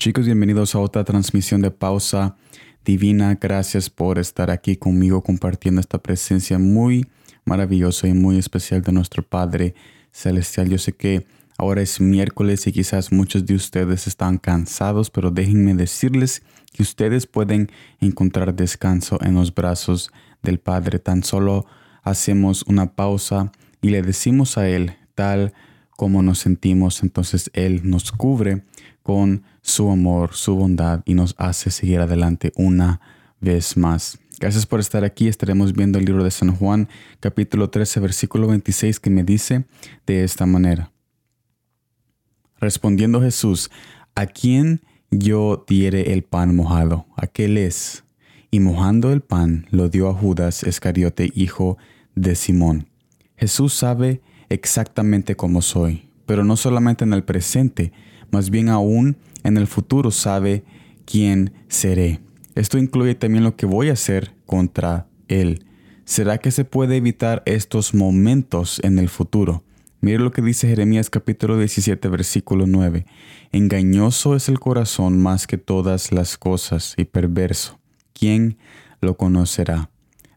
Chicos, bienvenidos a otra transmisión de pausa divina. Gracias por estar aquí conmigo compartiendo esta presencia muy maravillosa y muy especial de nuestro Padre Celestial. Yo sé que ahora es miércoles y quizás muchos de ustedes están cansados, pero déjenme decirles que ustedes pueden encontrar descanso en los brazos del Padre. Tan solo hacemos una pausa y le decimos a Él tal como nos sentimos, entonces Él nos cubre con su amor, su bondad y nos hace seguir adelante una vez más. Gracias por estar aquí. Estaremos viendo el libro de San Juan, capítulo 13, versículo 26, que me dice de esta manera. Respondiendo Jesús, ¿a quién yo diere el pan mojado? Aquel es. Y mojando el pan lo dio a Judas Iscariote, hijo de Simón. Jesús sabe exactamente cómo soy, pero no solamente en el presente, más bien aún en el futuro sabe quién seré. Esto incluye también lo que voy a hacer contra Él. ¿Será que se puede evitar estos momentos en el futuro? Mire lo que dice Jeremías capítulo 17 versículo 9. Engañoso es el corazón más que todas las cosas y perverso. ¿Quién lo conocerá?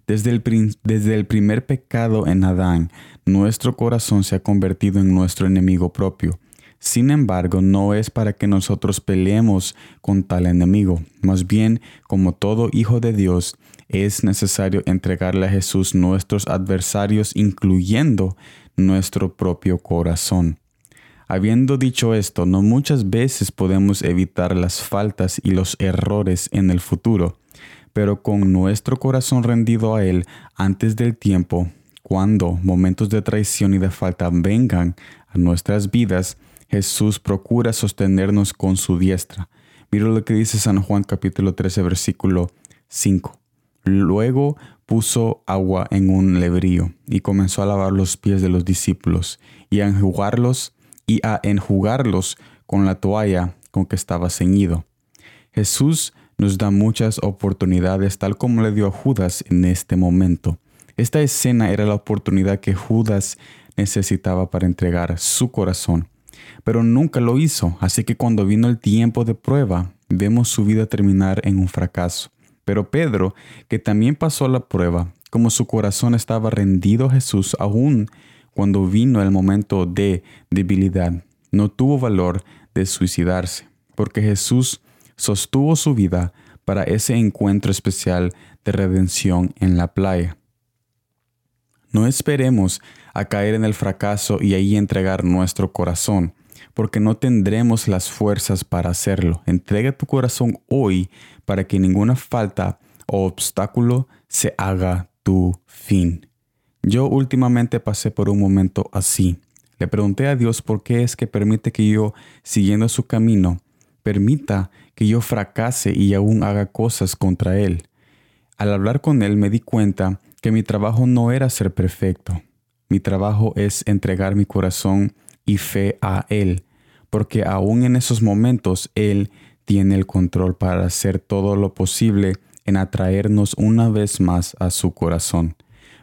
Desde el, desde el primer pecado en Adán, nuestro corazón se ha convertido en nuestro enemigo propio. Sin embargo, no es para que nosotros peleemos con tal enemigo. Más bien, como todo hijo de Dios, es necesario entregarle a Jesús nuestros adversarios, incluyendo nuestro propio corazón. Habiendo dicho esto, no muchas veces podemos evitar las faltas y los errores en el futuro, pero con nuestro corazón rendido a Él antes del tiempo, cuando momentos de traición y de falta vengan a nuestras vidas, Jesús procura sostenernos con su diestra. Mira lo que dice San Juan capítulo 13 versículo 5. Luego puso agua en un lebrío y comenzó a lavar los pies de los discípulos y a enjugarlos y a enjugarlos con la toalla con que estaba ceñido. Jesús nos da muchas oportunidades tal como le dio a Judas en este momento. Esta escena era la oportunidad que Judas necesitaba para entregar su corazón pero nunca lo hizo, así que cuando vino el tiempo de prueba, vemos su vida terminar en un fracaso. Pero Pedro, que también pasó la prueba, como su corazón estaba rendido a Jesús aún cuando vino el momento de debilidad, no tuvo valor de suicidarse, porque Jesús sostuvo su vida para ese encuentro especial de redención en la playa. No esperemos a caer en el fracaso y ahí entregar nuestro corazón, porque no tendremos las fuerzas para hacerlo. Entrega tu corazón hoy para que ninguna falta o obstáculo se haga tu fin. Yo últimamente pasé por un momento así. Le pregunté a Dios por qué es que permite que yo, siguiendo su camino, permita que yo fracase y aún haga cosas contra Él. Al hablar con Él me di cuenta que mi trabajo no era ser perfecto. Mi trabajo es entregar mi corazón y fe a Él, porque aún en esos momentos Él tiene el control para hacer todo lo posible en atraernos una vez más a su corazón.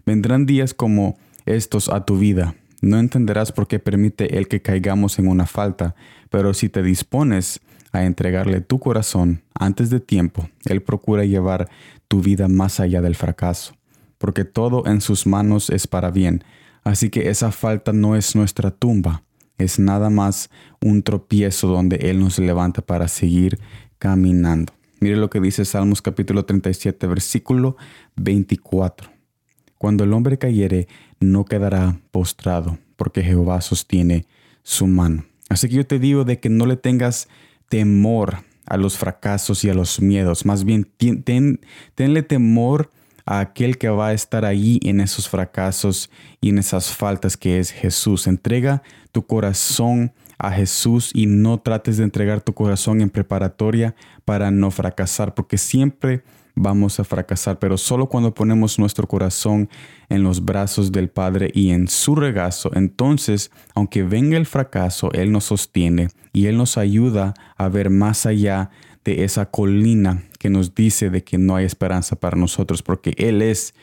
Vendrán días como estos a tu vida. No entenderás por qué permite Él que caigamos en una falta, pero si te dispones a entregarle tu corazón antes de tiempo, Él procura llevar tu vida más allá del fracaso porque todo en sus manos es para bien. Así que esa falta no es nuestra tumba, es nada más un tropiezo donde Él nos levanta para seguir caminando. Mire lo que dice Salmos capítulo 37, versículo 24. Cuando el hombre cayere, no quedará postrado, porque Jehová sostiene su mano. Así que yo te digo de que no le tengas temor a los fracasos y a los miedos. Más bien, tenle temor a aquel que va a estar ahí en esos fracasos y en esas faltas que es Jesús. Entrega tu corazón a Jesús y no trates de entregar tu corazón en preparatoria para no fracasar, porque siempre vamos a fracasar, pero solo cuando ponemos nuestro corazón en los brazos del Padre y en su regazo, entonces, aunque venga el fracaso, Él nos sostiene y Él nos ayuda a ver más allá de esa colina que nos dice de que no hay esperanza para nosotros, porque Él es,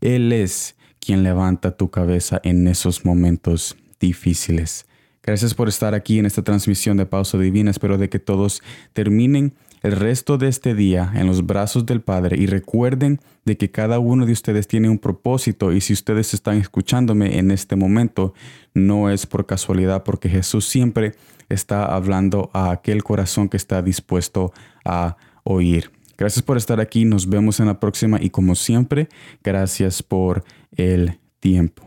Él es quien levanta tu cabeza en esos momentos difíciles. Gracias por estar aquí en esta transmisión de Pausa Divina. Espero de que todos terminen el resto de este día en los brazos del Padre y recuerden de que cada uno de ustedes tiene un propósito y si ustedes están escuchándome en este momento no es por casualidad porque Jesús siempre está hablando a aquel corazón que está dispuesto a oír. Gracias por estar aquí, nos vemos en la próxima y como siempre, gracias por el tiempo.